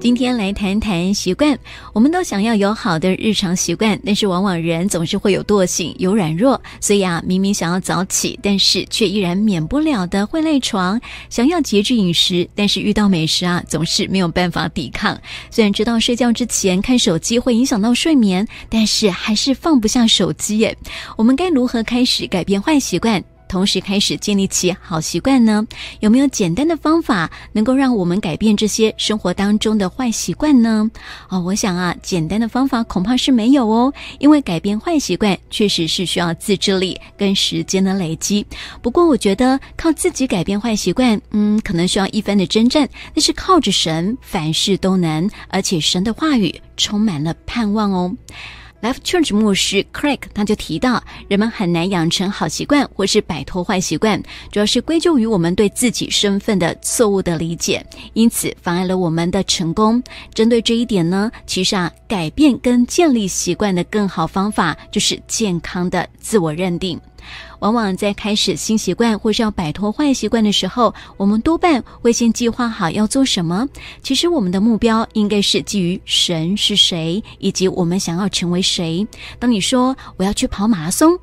今天来谈谈习惯。我们都想要有好的日常习惯，但是往往人总是会有惰性、有软弱，所以啊，明明想要早起，但是却依然免不了的会赖床。想要节制饮食，但是遇到美食啊，总是没有办法抵抗。虽然知道睡觉之前看手机会影响到睡眠，但是还是放不下手机耶。我们该如何开始改变坏习惯？同时开始建立起好习惯呢？有没有简单的方法能够让我们改变这些生活当中的坏习惯呢？哦，我想啊，简单的方法恐怕是没有哦，因为改变坏习惯确实是需要自制力跟时间的累积。不过，我觉得靠自己改变坏习惯，嗯，可能需要一番的征战，但是靠着神，凡事都能，而且神的话语充满了盼望哦。Life Church 牧师 Craig 他就提到，人们很难养成好习惯或是摆脱坏习惯，主要是归咎于我们对自己身份的错误的理解，因此妨碍了我们的成功。针对这一点呢，其实啊，改变跟建立习惯的更好方法就是健康的自我认定。往往在开始新习惯或是要摆脱坏习惯的时候，我们多半会先计划好要做什么。其实我们的目标应该是基于神是谁，以及我们想要成为谁。当你说我要去跑马拉松，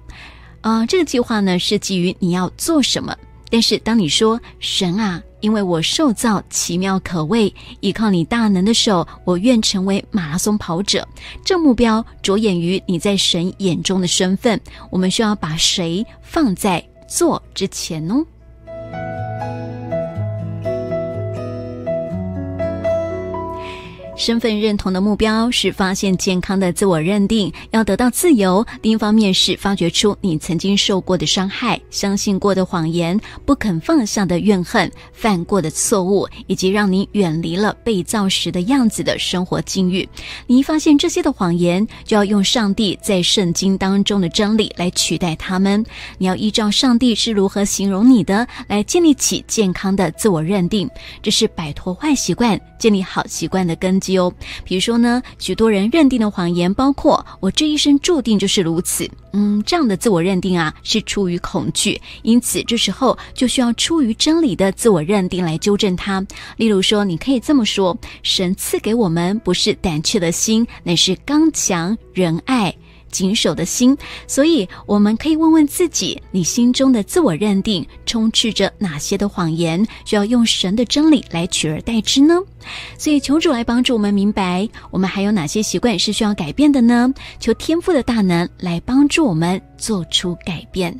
啊，这个计划呢是基于你要做什么。但是当你说神啊。因为我受造奇妙可畏，依靠你大能的手，我愿成为马拉松跑者。这目标着眼于你在神眼中的身份。我们需要把谁放在做之前呢？身份认同的目标是发现健康的自我认定，要得到自由；另一方面是发掘出你曾经受过的伤害、相信过的谎言、不肯放下的怨恨、犯过的错误，以及让你远离了被造时的样子的生活境遇。你一发现这些的谎言，就要用上帝在圣经当中的真理来取代他们。你要依照上帝是如何形容你的，来建立起健康的自我认定。这是摆脱坏习惯、建立好习惯的根基。哦，比如说呢，许多人认定的谎言包括“我这一生注定就是如此”。嗯，这样的自我认定啊，是出于恐惧，因此这时候就需要出于真理的自我认定来纠正它。例如说，你可以这么说：“神赐给我们不是胆怯的心，乃是刚强、仁爱。”谨守的心，所以我们可以问问自己：你心中的自我认定充斥着哪些的谎言？需要用神的真理来取而代之呢？所以求主来帮助我们明白，我们还有哪些习惯是需要改变的呢？求天赋的大能来帮助我们做出改变。